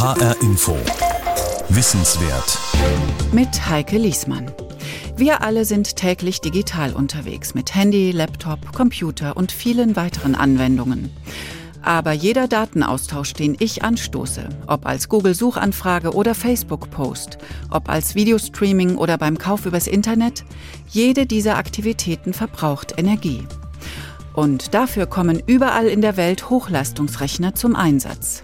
HR Info. Wissenswert. Mit Heike Liesmann. Wir alle sind täglich digital unterwegs mit Handy, Laptop, Computer und vielen weiteren Anwendungen. Aber jeder Datenaustausch, den ich anstoße, ob als Google-Suchanfrage oder Facebook-Post, ob als Videostreaming oder beim Kauf übers Internet, jede dieser Aktivitäten verbraucht Energie. Und dafür kommen überall in der Welt Hochleistungsrechner zum Einsatz.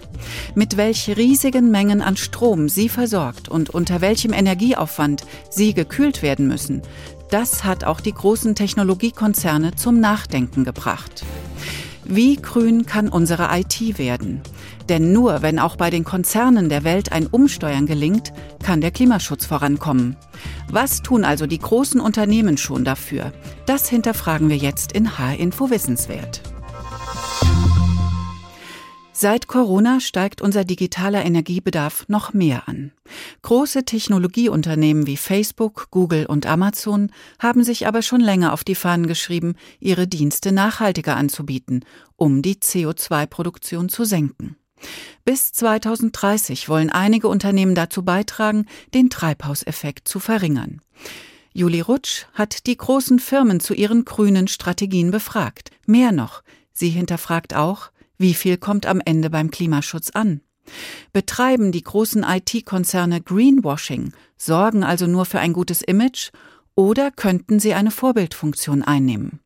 Mit welch riesigen Mengen an Strom sie versorgt und unter welchem Energieaufwand sie gekühlt werden müssen, das hat auch die großen Technologiekonzerne zum Nachdenken gebracht. Wie grün kann unsere IT werden? Denn nur wenn auch bei den Konzernen der Welt ein Umsteuern gelingt, kann der Klimaschutz vorankommen. Was tun also die großen Unternehmen schon dafür? Das hinterfragen wir jetzt in H-Info Wissenswert. Seit Corona steigt unser digitaler Energiebedarf noch mehr an. Große Technologieunternehmen wie Facebook, Google und Amazon haben sich aber schon länger auf die Fahnen geschrieben, ihre Dienste nachhaltiger anzubieten, um die CO2-Produktion zu senken. Bis 2030 wollen einige Unternehmen dazu beitragen, den Treibhauseffekt zu verringern. Juli Rutsch hat die großen Firmen zu ihren grünen Strategien befragt. Mehr noch, sie hinterfragt auch, wie viel kommt am Ende beim Klimaschutz an? Betreiben die großen IT-Konzerne Greenwashing, sorgen also nur für ein gutes Image oder könnten sie eine Vorbildfunktion einnehmen?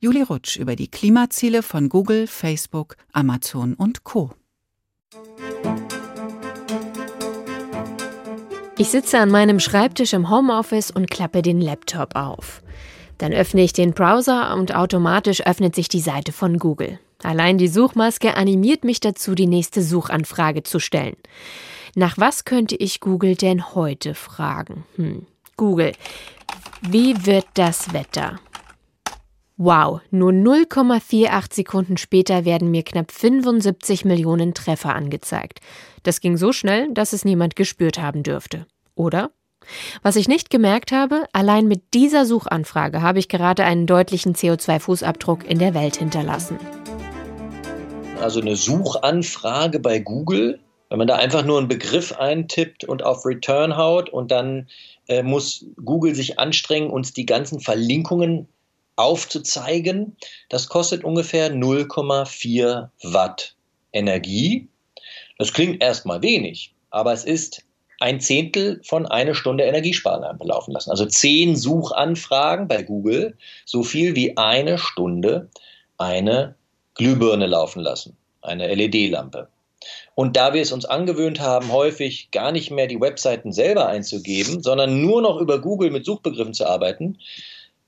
Juli Rutsch über die Klimaziele von Google, Facebook, Amazon und Co. Ich sitze an meinem Schreibtisch im Homeoffice und klappe den Laptop auf. Dann öffne ich den Browser und automatisch öffnet sich die Seite von Google. Allein die Suchmaske animiert mich dazu, die nächste Suchanfrage zu stellen. Nach was könnte ich Google denn heute fragen? Hm. Google, wie wird das Wetter? Wow, nur 0,48 Sekunden später werden mir knapp 75 Millionen Treffer angezeigt. Das ging so schnell, dass es niemand gespürt haben dürfte. Oder? Was ich nicht gemerkt habe, allein mit dieser Suchanfrage habe ich gerade einen deutlichen CO2-Fußabdruck in der Welt hinterlassen also eine Suchanfrage bei Google, wenn man da einfach nur einen Begriff eintippt und auf Return haut und dann äh, muss Google sich anstrengen, uns die ganzen Verlinkungen aufzuzeigen, das kostet ungefähr 0,4 Watt Energie. Das klingt erstmal wenig, aber es ist ein Zehntel von einer Stunde Energiesparen belaufen lassen. Also zehn Suchanfragen bei Google, so viel wie eine Stunde eine Glühbirne laufen lassen, eine LED-Lampe. Und da wir es uns angewöhnt haben, häufig gar nicht mehr die Webseiten selber einzugeben, sondern nur noch über Google mit Suchbegriffen zu arbeiten,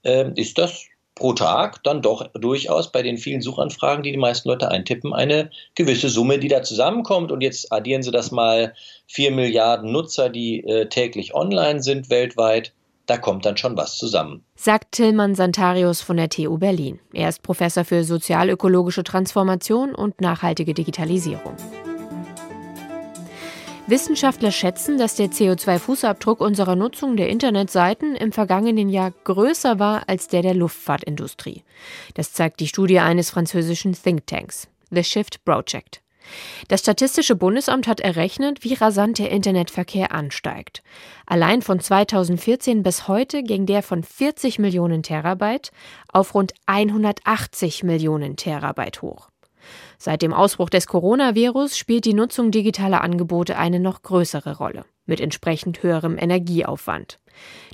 äh, ist das pro Tag dann doch durchaus bei den vielen Suchanfragen, die die meisten Leute eintippen, eine gewisse Summe, die da zusammenkommt. Und jetzt addieren Sie das mal vier Milliarden Nutzer, die äh, täglich online sind weltweit da kommt dann schon was zusammen. Sagt Tillmann Santarius von der TU Berlin. Er ist Professor für sozialökologische Transformation und nachhaltige Digitalisierung. Wissenschaftler schätzen, dass der CO2-Fußabdruck unserer Nutzung der Internetseiten im vergangenen Jahr größer war als der der Luftfahrtindustrie. Das zeigt die Studie eines französischen Thinktanks, The Shift Project. Das Statistische Bundesamt hat errechnet, wie rasant der Internetverkehr ansteigt. Allein von 2014 bis heute ging der von 40 Millionen Terabyte auf rund 180 Millionen Terabyte hoch. Seit dem Ausbruch des Coronavirus spielt die Nutzung digitaler Angebote eine noch größere Rolle, mit entsprechend höherem Energieaufwand.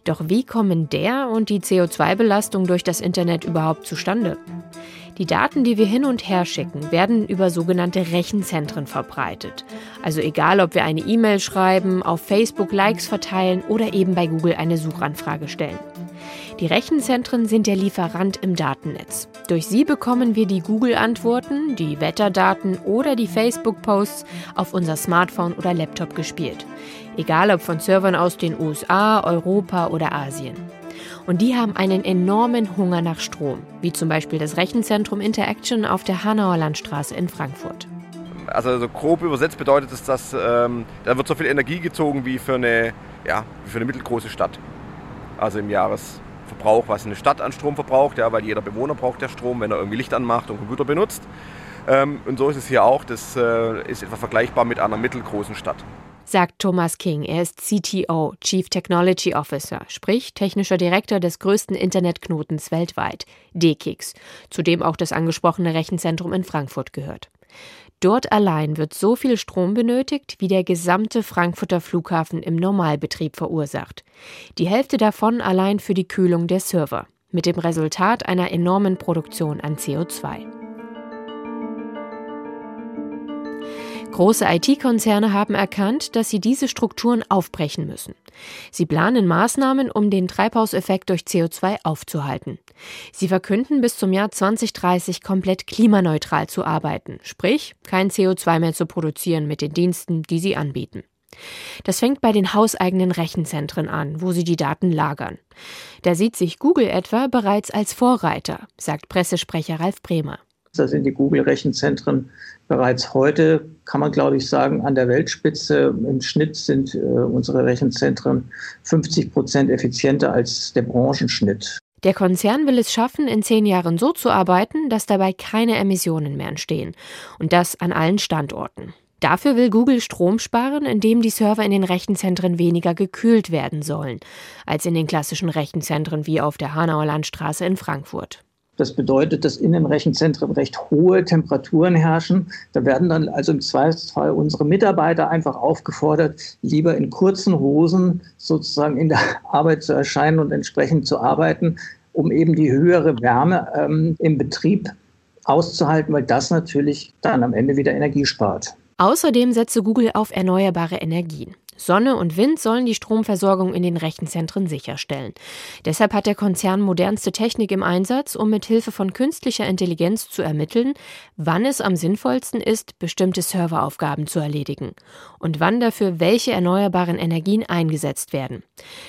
Doch wie kommen der und die CO2-Belastung durch das Internet überhaupt zustande? Die Daten, die wir hin und her schicken, werden über sogenannte Rechenzentren verbreitet. Also egal, ob wir eine E-Mail schreiben, auf Facebook Likes verteilen oder eben bei Google eine Suchanfrage stellen. Die Rechenzentren sind der Lieferant im Datennetz. Durch sie bekommen wir die Google-Antworten, die Wetterdaten oder die Facebook-Posts auf unser Smartphone oder Laptop gespielt. Egal ob von Servern aus den USA, Europa oder Asien. Und die haben einen enormen Hunger nach Strom, wie zum Beispiel das Rechenzentrum Interaction auf der Hanauer Landstraße in Frankfurt. Also so grob übersetzt bedeutet es, dass ähm, da wird so viel Energie gezogen wie für, eine, ja, für eine mittelgroße Stadt. Also im Jahresverbrauch, was eine Stadt an Strom verbraucht, ja, weil jeder Bewohner braucht ja Strom, wenn er irgendwie Licht anmacht und Computer benutzt. Ähm, und so ist es hier auch. Das äh, ist etwa vergleichbar mit einer mittelgroßen Stadt sagt Thomas King. Er ist CTO, Chief Technology Officer, sprich technischer Direktor des größten Internetknotens weltweit, DKIX, zu dem auch das angesprochene Rechenzentrum in Frankfurt gehört. Dort allein wird so viel Strom benötigt, wie der gesamte Frankfurter Flughafen im Normalbetrieb verursacht. Die Hälfte davon allein für die Kühlung der Server, mit dem Resultat einer enormen Produktion an CO2. Große IT-Konzerne haben erkannt, dass sie diese Strukturen aufbrechen müssen. Sie planen Maßnahmen, um den Treibhauseffekt durch CO2 aufzuhalten. Sie verkünden, bis zum Jahr 2030 komplett klimaneutral zu arbeiten, sprich kein CO2 mehr zu produzieren mit den Diensten, die sie anbieten. Das fängt bei den hauseigenen Rechenzentren an, wo sie die Daten lagern. Da sieht sich Google etwa bereits als Vorreiter, sagt Pressesprecher Ralf Bremer. Da sind die Google-Rechenzentren bereits heute, kann man glaube ich sagen, an der Weltspitze. Im Schnitt sind äh, unsere Rechenzentren 50 Prozent effizienter als der Branchenschnitt. Der Konzern will es schaffen, in zehn Jahren so zu arbeiten, dass dabei keine Emissionen mehr entstehen. Und das an allen Standorten. Dafür will Google Strom sparen, indem die Server in den Rechenzentren weniger gekühlt werden sollen, als in den klassischen Rechenzentren wie auf der Hanauer Landstraße in Frankfurt. Das bedeutet, dass in den Rechenzentren recht hohe Temperaturen herrschen. Da werden dann also im Zweifelsfall unsere Mitarbeiter einfach aufgefordert, lieber in kurzen Hosen sozusagen in der Arbeit zu erscheinen und entsprechend zu arbeiten, um eben die höhere Wärme ähm, im Betrieb auszuhalten, weil das natürlich dann am Ende wieder Energie spart. Außerdem setze Google auf erneuerbare Energien. Sonne und Wind sollen die Stromversorgung in den Rechenzentren sicherstellen. Deshalb hat der Konzern modernste Technik im Einsatz, um mit Hilfe von künstlicher Intelligenz zu ermitteln, wann es am sinnvollsten ist, bestimmte Serveraufgaben zu erledigen und wann dafür welche erneuerbaren Energien eingesetzt werden.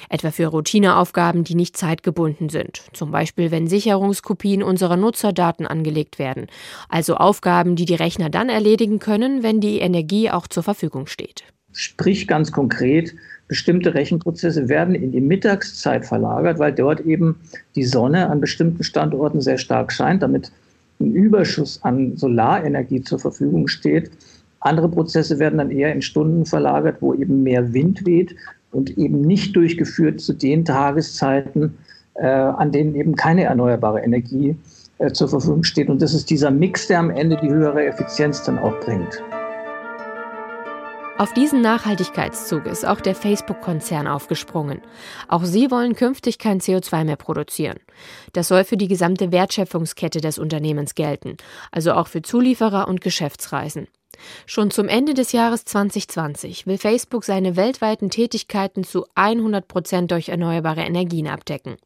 Etwa für Routineaufgaben, die nicht zeitgebunden sind, zum Beispiel wenn Sicherungskopien unserer Nutzerdaten angelegt werden, also Aufgaben, die die Rechner dann erledigen können, wenn die Energie auch zur Verfügung steht. Sprich ganz konkret, bestimmte Rechenprozesse werden in die Mittagszeit verlagert, weil dort eben die Sonne an bestimmten Standorten sehr stark scheint, damit ein Überschuss an Solarenergie zur Verfügung steht. Andere Prozesse werden dann eher in Stunden verlagert, wo eben mehr Wind weht und eben nicht durchgeführt zu den Tageszeiten, äh, an denen eben keine erneuerbare Energie äh, zur Verfügung steht. Und das ist dieser Mix, der am Ende die höhere Effizienz dann auch bringt. Auf diesen Nachhaltigkeitszug ist auch der Facebook-Konzern aufgesprungen. Auch sie wollen künftig kein CO2 mehr produzieren. Das soll für die gesamte Wertschöpfungskette des Unternehmens gelten, also auch für Zulieferer und Geschäftsreisen. Schon zum Ende des Jahres 2020 will Facebook seine weltweiten Tätigkeiten zu 100 Prozent durch erneuerbare Energien abdecken.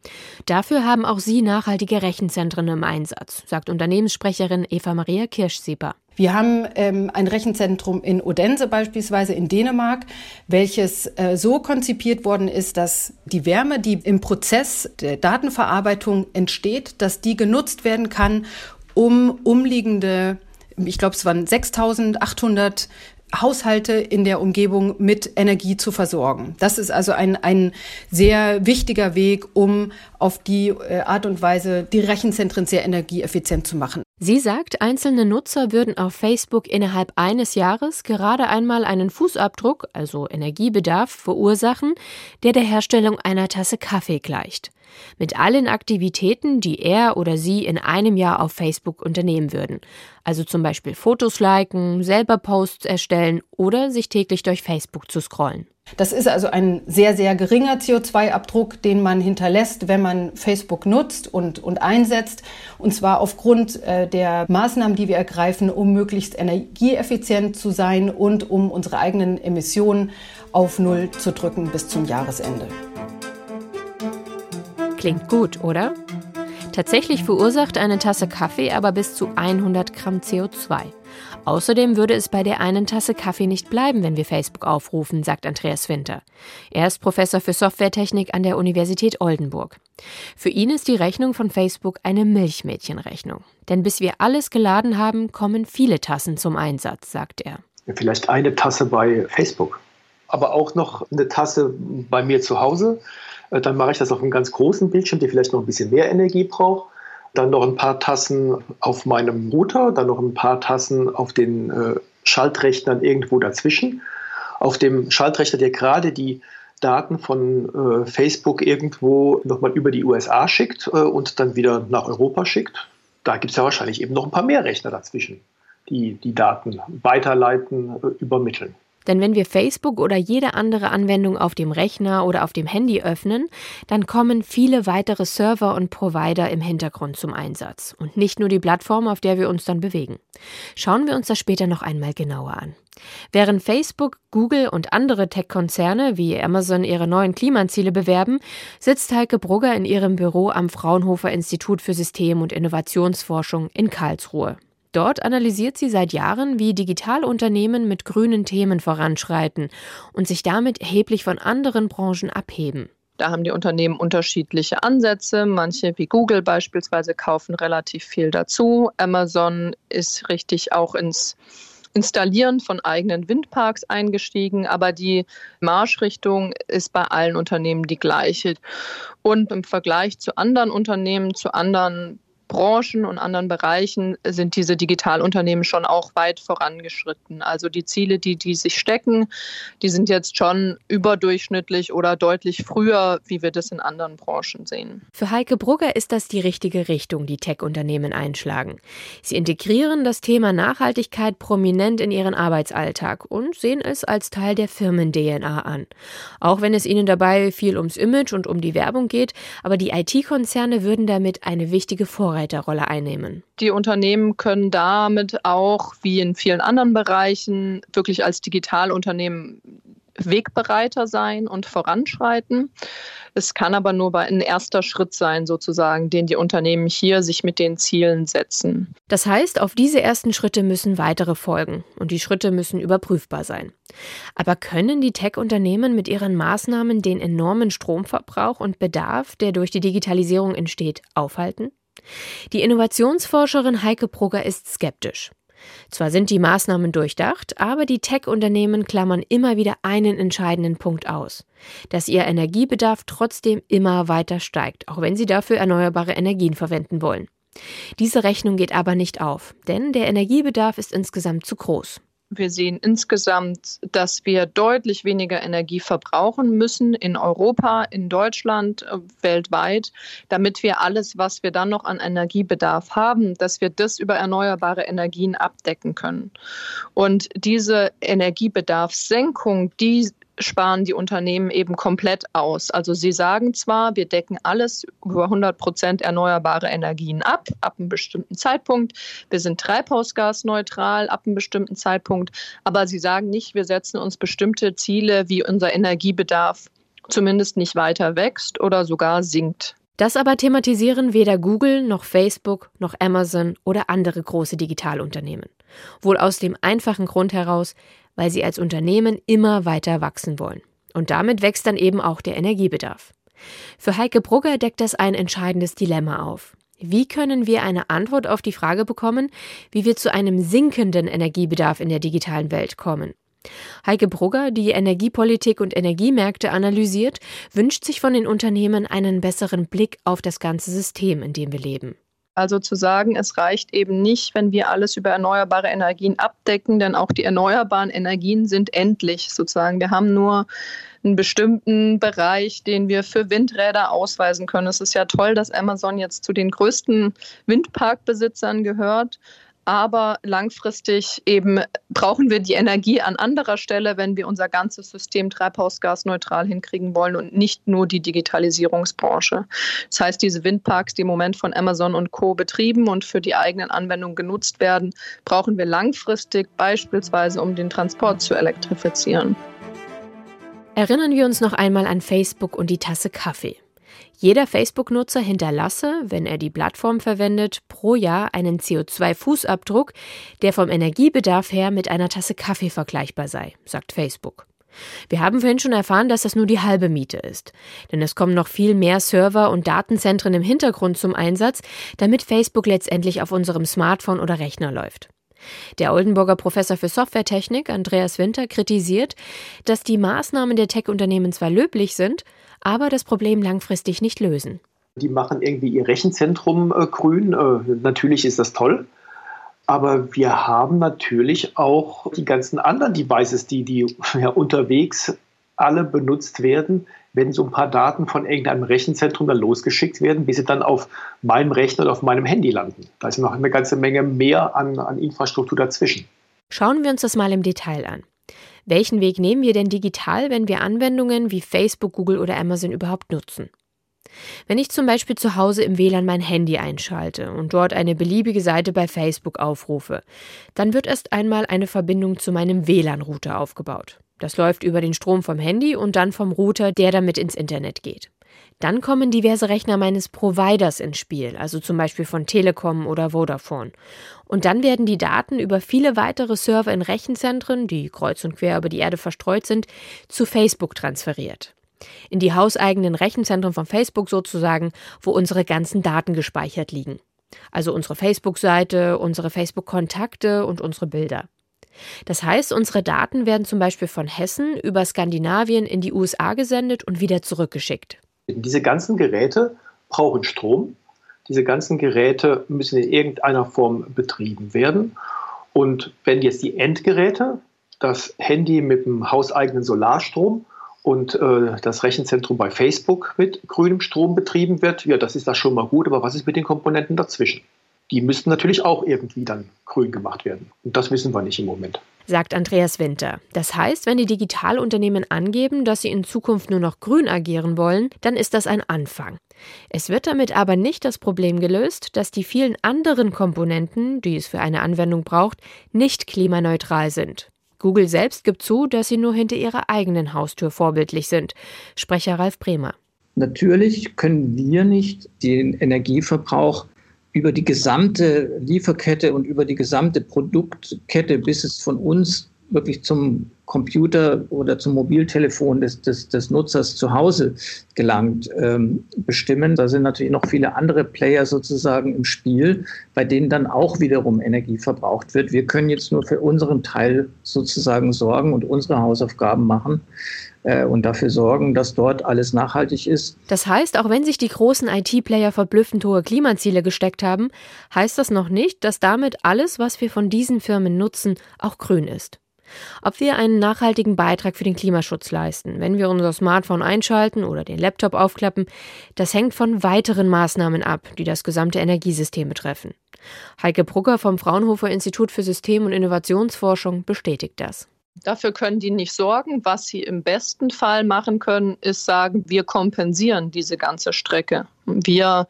Dafür haben auch sie nachhaltige Rechenzentren im Einsatz, sagt Unternehmenssprecherin Eva Maria Kirschsieper. Wir haben ähm, ein Rechenzentrum in Odense beispielsweise in Dänemark, welches äh, so konzipiert worden ist, dass die Wärme, die im Prozess der Datenverarbeitung entsteht, dass die genutzt werden kann, um umliegende, ich glaube es waren 6800 Haushalte in der Umgebung mit Energie zu versorgen. Das ist also ein, ein sehr wichtiger Weg, um auf die äh, Art und Weise die Rechenzentren sehr energieeffizient zu machen. Sie sagt, einzelne Nutzer würden auf Facebook innerhalb eines Jahres gerade einmal einen Fußabdruck, also Energiebedarf, verursachen, der der Herstellung einer Tasse Kaffee gleicht. Mit allen Aktivitäten, die er oder sie in einem Jahr auf Facebook unternehmen würden. Also zum Beispiel Fotos liken, selber Posts erstellen oder sich täglich durch Facebook zu scrollen. Das ist also ein sehr, sehr geringer CO2-Abdruck, den man hinterlässt, wenn man Facebook nutzt und, und einsetzt. Und zwar aufgrund äh, der Maßnahmen, die wir ergreifen, um möglichst energieeffizient zu sein und um unsere eigenen Emissionen auf Null zu drücken bis zum Jahresende. Klingt gut, oder? Tatsächlich verursacht eine Tasse Kaffee aber bis zu 100 Gramm CO2. Außerdem würde es bei der einen Tasse Kaffee nicht bleiben, wenn wir Facebook aufrufen, sagt Andreas Winter. Er ist Professor für Softwaretechnik an der Universität Oldenburg. Für ihn ist die Rechnung von Facebook eine Milchmädchenrechnung. Denn bis wir alles geladen haben, kommen viele Tassen zum Einsatz, sagt er. Vielleicht eine Tasse bei Facebook, aber auch noch eine Tasse bei mir zu Hause. Äh, dann mache ich das auf einem ganz großen Bildschirm, der vielleicht noch ein bisschen mehr Energie braucht. dann noch ein paar Tassen auf meinem Router, dann noch ein paar Tassen auf den äh, Schaltrechnern irgendwo dazwischen. Auf dem Schaltrechner, der gerade die Daten von äh, Facebook irgendwo nochmal über die USA schickt und dann wieder nach Europa schickt. Da gibt es ja wahrscheinlich eben noch ein paar mehr Rechner dazwischen, die die Daten weiterleiten, übermitteln. Denn wenn wir Facebook oder jede andere Anwendung auf dem Rechner oder auf dem Handy öffnen, dann kommen viele weitere Server und Provider im Hintergrund zum Einsatz und nicht nur die Plattform, auf der wir uns dann bewegen. Schauen wir uns das später noch einmal genauer an. Während Facebook, Google und andere Tech-Konzerne wie Amazon ihre neuen Klimaziele bewerben, sitzt Heike Brugger in ihrem Büro am Fraunhofer Institut für System- und Innovationsforschung in Karlsruhe. Dort analysiert sie seit Jahren, wie Digitalunternehmen mit grünen Themen voranschreiten und sich damit erheblich von anderen Branchen abheben. Da haben die Unternehmen unterschiedliche Ansätze. Manche wie Google beispielsweise kaufen relativ viel dazu. Amazon ist richtig auch ins Installieren von eigenen Windparks eingestiegen, aber die Marschrichtung ist bei allen Unternehmen die gleiche. Und im Vergleich zu anderen Unternehmen, zu anderen Branchen und anderen Bereichen sind diese Digitalunternehmen schon auch weit vorangeschritten. Also die Ziele, die die sich stecken, die sind jetzt schon überdurchschnittlich oder deutlich früher, wie wir das in anderen Branchen sehen. Für Heike Brugger ist das die richtige Richtung, die Tech-Unternehmen einschlagen. Sie integrieren das Thema Nachhaltigkeit prominent in ihren Arbeitsalltag und sehen es als Teil der Firmen-DNA an. Auch wenn es ihnen dabei viel ums Image und um die Werbung geht, aber die IT-Konzerne würden damit eine wichtige Vorreiterrolle Vorreiterrolle einnehmen. Die Unternehmen können damit auch, wie in vielen anderen Bereichen, wirklich als Digitalunternehmen Wegbereiter sein und voranschreiten. Es kann aber nur ein erster Schritt sein, sozusagen, den die Unternehmen hier sich mit den Zielen setzen. Das heißt, auf diese ersten Schritte müssen weitere folgen und die Schritte müssen überprüfbar sein. Aber können die Tech-Unternehmen mit ihren Maßnahmen den enormen Stromverbrauch und Bedarf, der durch die Digitalisierung entsteht, aufhalten? Die Innovationsforscherin Heike Brugger ist skeptisch. Zwar sind die Maßnahmen durchdacht, aber die Tech-Unternehmen klammern immer wieder einen entscheidenden Punkt aus, dass ihr Energiebedarf trotzdem immer weiter steigt, auch wenn sie dafür erneuerbare Energien verwenden wollen. Diese Rechnung geht aber nicht auf, denn der Energiebedarf ist insgesamt zu groß. Wir sehen insgesamt, dass wir deutlich weniger Energie verbrauchen müssen in Europa, in Deutschland, äh, weltweit, damit wir alles, was wir dann noch an Energiebedarf haben, dass wir das über erneuerbare Energien abdecken können. Und diese Energiebedarfssenkung, die sparen die Unternehmen eben komplett aus. Also sie sagen zwar, wir decken alles über 100 Prozent erneuerbare Energien ab, ab einem bestimmten Zeitpunkt. Wir sind treibhausgasneutral ab einem bestimmten Zeitpunkt. Aber sie sagen nicht, wir setzen uns bestimmte Ziele, wie unser Energiebedarf zumindest nicht weiter wächst oder sogar sinkt. Das aber thematisieren weder Google noch Facebook noch Amazon oder andere große Digitalunternehmen. Wohl aus dem einfachen Grund heraus, weil sie als Unternehmen immer weiter wachsen wollen. Und damit wächst dann eben auch der Energiebedarf. Für Heike Brugger deckt das ein entscheidendes Dilemma auf. Wie können wir eine Antwort auf die Frage bekommen, wie wir zu einem sinkenden Energiebedarf in der digitalen Welt kommen? Heike Brugger, die Energiepolitik und Energiemärkte analysiert, wünscht sich von den Unternehmen einen besseren Blick auf das ganze System, in dem wir leben. Also zu sagen, es reicht eben nicht, wenn wir alles über erneuerbare Energien abdecken, denn auch die erneuerbaren Energien sind endlich sozusagen. Wir haben nur einen bestimmten Bereich, den wir für Windräder ausweisen können. Es ist ja toll, dass Amazon jetzt zu den größten Windparkbesitzern gehört. Aber langfristig eben brauchen wir die Energie an anderer Stelle, wenn wir unser ganzes System treibhausgasneutral hinkriegen wollen und nicht nur die Digitalisierungsbranche. Das heißt, diese Windparks, die im Moment von Amazon und Co. betrieben und für die eigenen Anwendungen genutzt werden, brauchen wir langfristig beispielsweise, um den Transport zu elektrifizieren. Erinnern wir uns noch einmal an Facebook und die Tasse Kaffee. Jeder Facebook-Nutzer hinterlasse, wenn er die Plattform verwendet, pro Jahr einen CO2-Fußabdruck, der vom Energiebedarf her mit einer Tasse Kaffee vergleichbar sei, sagt Facebook. Wir haben vorhin schon erfahren, dass das nur die halbe Miete ist. Denn es kommen noch viel mehr Server und Datenzentren im Hintergrund zum Einsatz, damit Facebook letztendlich auf unserem Smartphone oder Rechner läuft. Der Oldenburger Professor für Softwaretechnik Andreas Winter kritisiert, dass die Maßnahmen der Tech-Unternehmen zwar löblich sind, aber das Problem langfristig nicht lösen. Die machen irgendwie ihr Rechenzentrum äh, grün. Äh, natürlich ist das toll. Aber wir haben natürlich auch die ganzen anderen Devices, die, die ja, unterwegs alle benutzt werden, wenn so ein paar Daten von irgendeinem Rechenzentrum dann losgeschickt werden, bis sie dann auf meinem Rechner oder auf meinem Handy landen. Da ist noch eine ganze Menge mehr an, an Infrastruktur dazwischen. Schauen wir uns das mal im Detail an. Welchen Weg nehmen wir denn digital, wenn wir Anwendungen wie Facebook, Google oder Amazon überhaupt nutzen? Wenn ich zum Beispiel zu Hause im WLAN mein Handy einschalte und dort eine beliebige Seite bei Facebook aufrufe, dann wird erst einmal eine Verbindung zu meinem WLAN-Router aufgebaut. Das läuft über den Strom vom Handy und dann vom Router, der damit ins Internet geht. Dann kommen diverse Rechner meines Providers ins Spiel, also zum Beispiel von Telekom oder Vodafone. Und dann werden die Daten über viele weitere Server in Rechenzentren, die kreuz und quer über die Erde verstreut sind, zu Facebook transferiert in die hauseigenen Rechenzentren von Facebook sozusagen, wo unsere ganzen Daten gespeichert liegen. Also unsere Facebook-Seite, unsere Facebook-Kontakte und unsere Bilder. Das heißt, unsere Daten werden zum Beispiel von Hessen über Skandinavien in die USA gesendet und wieder zurückgeschickt. Diese ganzen Geräte brauchen Strom. Diese ganzen Geräte müssen in irgendeiner Form betrieben werden. Und wenn jetzt die Endgeräte, das Handy mit dem hauseigenen Solarstrom und äh, das Rechenzentrum bei Facebook mit grünem Strom betrieben wird, ja, das ist da schon mal gut, aber was ist mit den Komponenten dazwischen? Die müssten natürlich auch irgendwie dann grün gemacht werden. Und das wissen wir nicht im Moment. Sagt Andreas Winter. Das heißt, wenn die Digitalunternehmen angeben, dass sie in Zukunft nur noch grün agieren wollen, dann ist das ein Anfang. Es wird damit aber nicht das Problem gelöst, dass die vielen anderen Komponenten, die es für eine Anwendung braucht, nicht klimaneutral sind. Google selbst gibt zu, dass sie nur hinter ihrer eigenen Haustür vorbildlich sind. Sprecher Ralf Bremer. Natürlich können wir nicht den Energieverbrauch über die gesamte Lieferkette und über die gesamte Produktkette, bis es von uns wirklich zum Computer oder zum Mobiltelefon des, des, des Nutzers zu Hause gelangt, ähm, bestimmen. Da sind natürlich noch viele andere Player sozusagen im Spiel, bei denen dann auch wiederum Energie verbraucht wird. Wir können jetzt nur für unseren Teil sozusagen sorgen und unsere Hausaufgaben machen äh, und dafür sorgen, dass dort alles nachhaltig ist. Das heißt, auch wenn sich die großen IT-Player verblüffend hohe Klimaziele gesteckt haben, heißt das noch nicht, dass damit alles, was wir von diesen Firmen nutzen, auch grün ist. Ob wir einen nachhaltigen Beitrag für den Klimaschutz leisten, wenn wir unser Smartphone einschalten oder den Laptop aufklappen, das hängt von weiteren Maßnahmen ab, die das gesamte Energiesystem betreffen. Heike Brugger vom Fraunhofer Institut für System- und Innovationsforschung bestätigt das. Dafür können die nicht sorgen. Was sie im besten Fall machen können, ist sagen, wir kompensieren diese ganze Strecke. Wir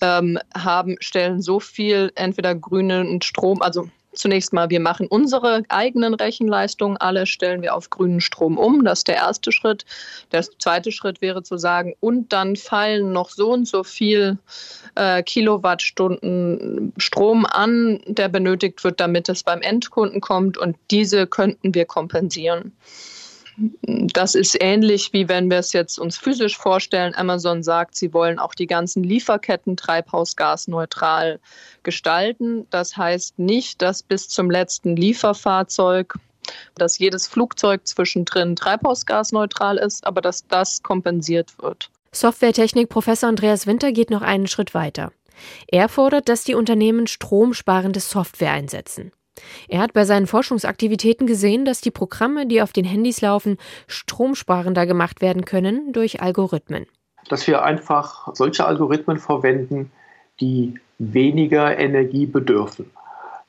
ähm, haben, stellen so viel entweder grünen Strom, also Zunächst mal, wir machen unsere eigenen Rechenleistungen, alle stellen wir auf grünen Strom um. Das ist der erste Schritt. Der zweite Schritt wäre zu sagen, und dann fallen noch so und so viel äh, Kilowattstunden Strom an, der benötigt wird, damit es beim Endkunden kommt. Und diese könnten wir kompensieren. Das ist ähnlich wie wenn wir es jetzt uns physisch vorstellen. Amazon sagt, sie wollen auch die ganzen Lieferketten treibhausgasneutral gestalten. Das heißt nicht, dass bis zum letzten Lieferfahrzeug dass jedes Flugzeug zwischendrin treibhausgasneutral ist, aber dass das kompensiert wird. Softwaretechnik-Professor Andreas Winter geht noch einen Schritt weiter. Er fordert, dass die Unternehmen stromsparende Software einsetzen. Er hat bei seinen Forschungsaktivitäten gesehen, dass die Programme, die auf den Handys laufen, stromsparender gemacht werden können durch Algorithmen. Dass wir einfach solche Algorithmen verwenden, die weniger Energie bedürfen.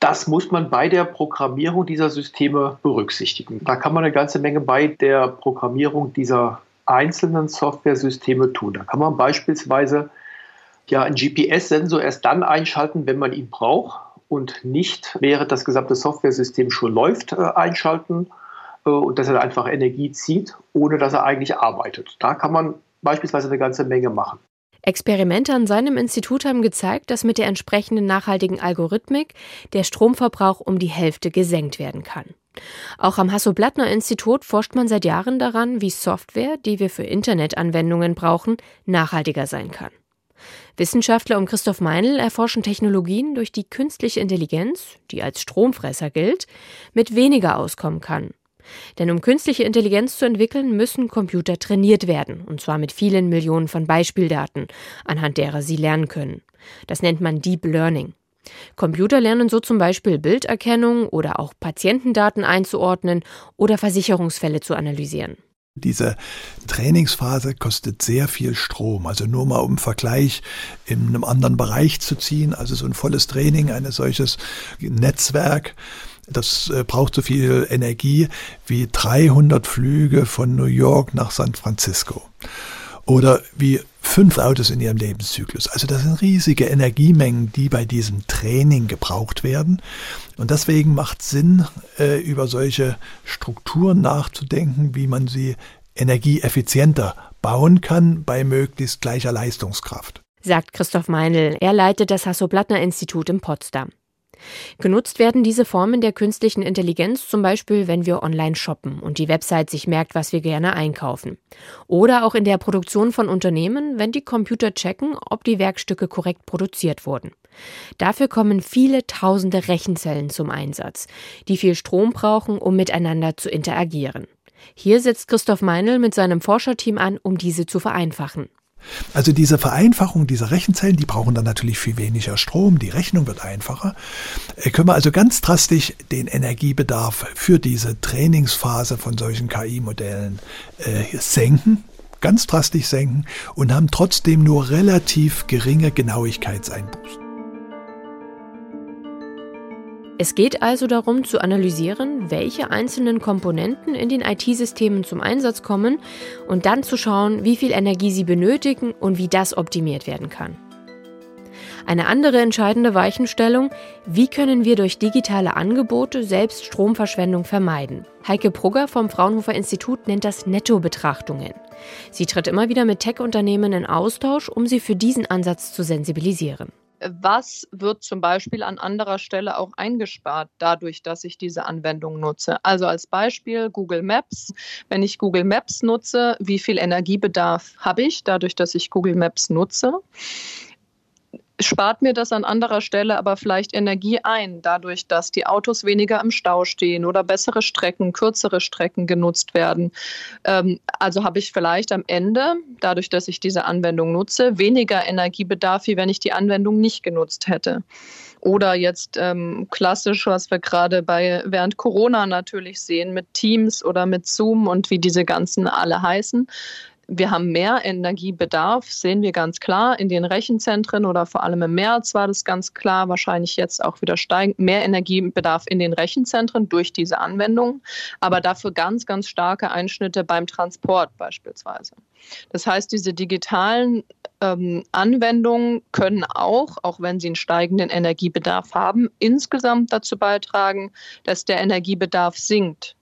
Das muss man bei der Programmierung dieser Systeme berücksichtigen. Da kann man eine ganze Menge bei der Programmierung dieser einzelnen Software-Systeme tun. Da kann man beispielsweise ja einen GPS-Sensor erst dann einschalten, wenn man ihn braucht und nicht, während das gesamte Software-System schon läuft, äh, einschalten äh, und dass er einfach Energie zieht, ohne dass er eigentlich arbeitet. Da kann man beispielsweise eine ganze Menge machen. Experimente an seinem Institut haben gezeigt, dass mit der entsprechenden nachhaltigen Algorithmik der Stromverbrauch um die Hälfte gesenkt werden kann. Auch am Hasso-Plattner-Institut forscht man seit Jahren daran, wie Software, die wir für Internetanwendungen brauchen, nachhaltiger sein kann. Wissenschaftler um Christoph Meinl erforschen Technologien, durch die künstliche Intelligenz, die als Stromfresser gilt, mit weniger auskommen kann. Denn um künstliche Intelligenz zu entwickeln, müssen Computer trainiert werden, und zwar mit vielen Millionen von Beispieldaten, anhand derer sie lernen können. Das nennt man Deep Learning. Computer lernen so zum Beispiel Bilderkennung oder auch Patientendaten einzuordnen oder Versicherungsfälle zu analysieren. Diese Trainingsphase kostet sehr viel Strom. Also nur mal um Vergleich in einem anderen Bereich zu ziehen. Also so ein volles Training, ein solches Netzwerk, das äh, braucht so viel Energie wie 300 Flüge von New York nach San Francisco. Oder wie fünf Autos in ihrem Lebenszyklus. Also das sind riesige Energiemengen, die bei diesem Training gebraucht werden. Und deswegen macht Sinn, äh, über solche Strukturen nachzudenken, wie man sie energieeffizienter bauen kann bei möglichst gleicher Leistungskraft. Sagt Christoph Meinl. Er leitet das Hasso-Plattner-Institut in Potsdam. Genutzt werden diese Formen der künstlichen Intelligenz zum Beispiel, wenn wir online shoppen und die Website sich merkt, was wir gerne einkaufen. Oder auch in der Produktion von Unternehmen, wenn die Computer checken, ob die Werkstücke korrekt produziert wurden. Dafür kommen viele tausende Rechenzellen zum Einsatz, die viel Strom brauchen, um miteinander zu interagieren. Hier setzt Christoph Meinl mit seinem Forscherteam an, um diese zu vereinfachen. Also diese Vereinfachung dieser Rechenzellen, die brauchen dann natürlich viel weniger Strom, die Rechnung wird einfacher. Äh, können wir also ganz drastisch den Energiebedarf für diese Trainingsphase von solchen KI-Modellen äh, senken, ganz drastisch senken und haben trotzdem nur relativ geringe Genauigkeitseinbußen. Es geht also darum zu analysieren, welche einzelnen Komponenten in den IT-Systemen zum Einsatz kommen und dann zu schauen, wie viel Energie sie benötigen und wie das optimiert werden kann. Eine andere entscheidende Weichenstellung, wie können wir durch digitale Angebote selbst Stromverschwendung vermeiden? Heike Brugger vom Fraunhofer Institut nennt das Netto-Betrachtungen. Sie tritt immer wieder mit Tech-Unternehmen in Austausch, um sie für diesen Ansatz zu sensibilisieren was wird zum Beispiel an anderer Stelle auch eingespart, dadurch, dass ich diese Anwendung nutze. Also als Beispiel Google Maps. Wenn ich Google Maps nutze, wie viel Energiebedarf habe ich, dadurch, dass ich Google Maps nutze? Spart mir das an anderer Stelle aber vielleicht Energie ein, dadurch, dass die Autos weniger im Stau stehen oder bessere Strecken, kürzere Strecken genutzt werden. Ähm, also habe ich vielleicht am Ende, dadurch, dass ich diese Anwendung nutze, weniger Energiebedarf, wie wenn ich die Anwendung nicht genutzt hätte. Oder jetzt ähm, klassisch, was wir gerade bei während Corona natürlich sehen, mit Teams oder mit Zoom und wie diese ganzen alle heißen. Wir haben mehr Energiebedarf, sehen wir ganz klar in den Rechenzentren oder vor allem im März war das ganz klar, wahrscheinlich jetzt auch wieder steigend, mehr Energiebedarf in den Rechenzentren durch diese Anwendung, aber dafür ganz, ganz starke Einschnitte beim Transport beispielsweise. Das heißt, diese digitalen ähm, Anwendungen können auch, auch wenn sie einen steigenden Energiebedarf haben, insgesamt dazu beitragen, dass der Energiebedarf sinkt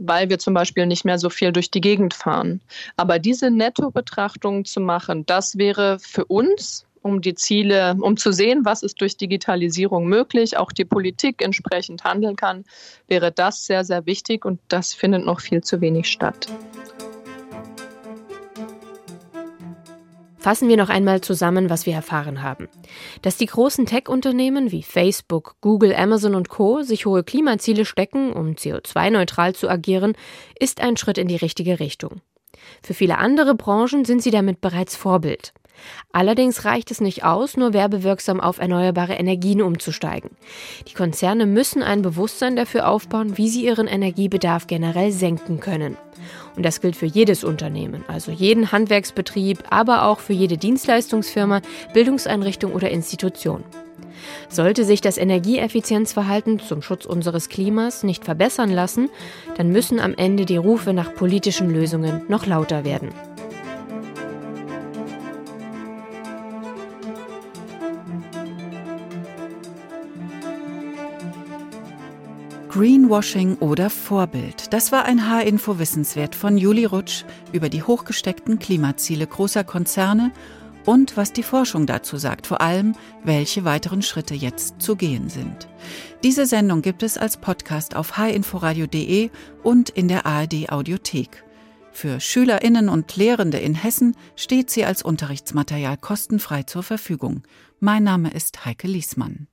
weil wir zum Beispiel nicht mehr so viel durch die Gegend fahren. Aber diese Netto-Betrachtung zu machen, das wäre für uns um die Ziele, um zu sehen, was ist durch Digitalisierung möglich, auch die Politik entsprechend handeln kann, wäre das sehr, sehr wichtig und das findet noch viel zu wenig statt. Fassen wir noch einmal zusammen, was wir erfahren haben. Dass die großen Tech-Unternehmen wie Facebook, Google, Amazon und Co. sich hohe Klimaziele stecken, um CO2-neutral zu agieren, ist ein Schritt in die richtige Richtung. Für viele andere Branchen sind sie damit bereits Vorbild. Allerdings reicht es nicht aus, nur werbewirksam auf erneuerbare Energien umzusteigen. Die Konzerne müssen ein Bewusstsein dafür aufbauen, wie sie ihren Energiebedarf generell senken können. Und das gilt für jedes Unternehmen, also jeden Handwerksbetrieb, aber auch für jede Dienstleistungsfirma, Bildungseinrichtung oder Institution. Sollte sich das Energieeffizienzverhalten zum Schutz unseres Klimas nicht verbessern lassen, dann müssen am Ende die Rufe nach politischen Lösungen noch lauter werden. Greenwashing oder Vorbild. Das war ein H-Info-Wissenswert von Juli Rutsch über die hochgesteckten Klimaziele großer Konzerne und was die Forschung dazu sagt, vor allem, welche weiteren Schritte jetzt zu gehen sind. Diese Sendung gibt es als Podcast auf hinforadio.de und in der ARD Audiothek. Für Schülerinnen und Lehrende in Hessen steht sie als Unterrichtsmaterial kostenfrei zur Verfügung. Mein Name ist Heike Liesmann.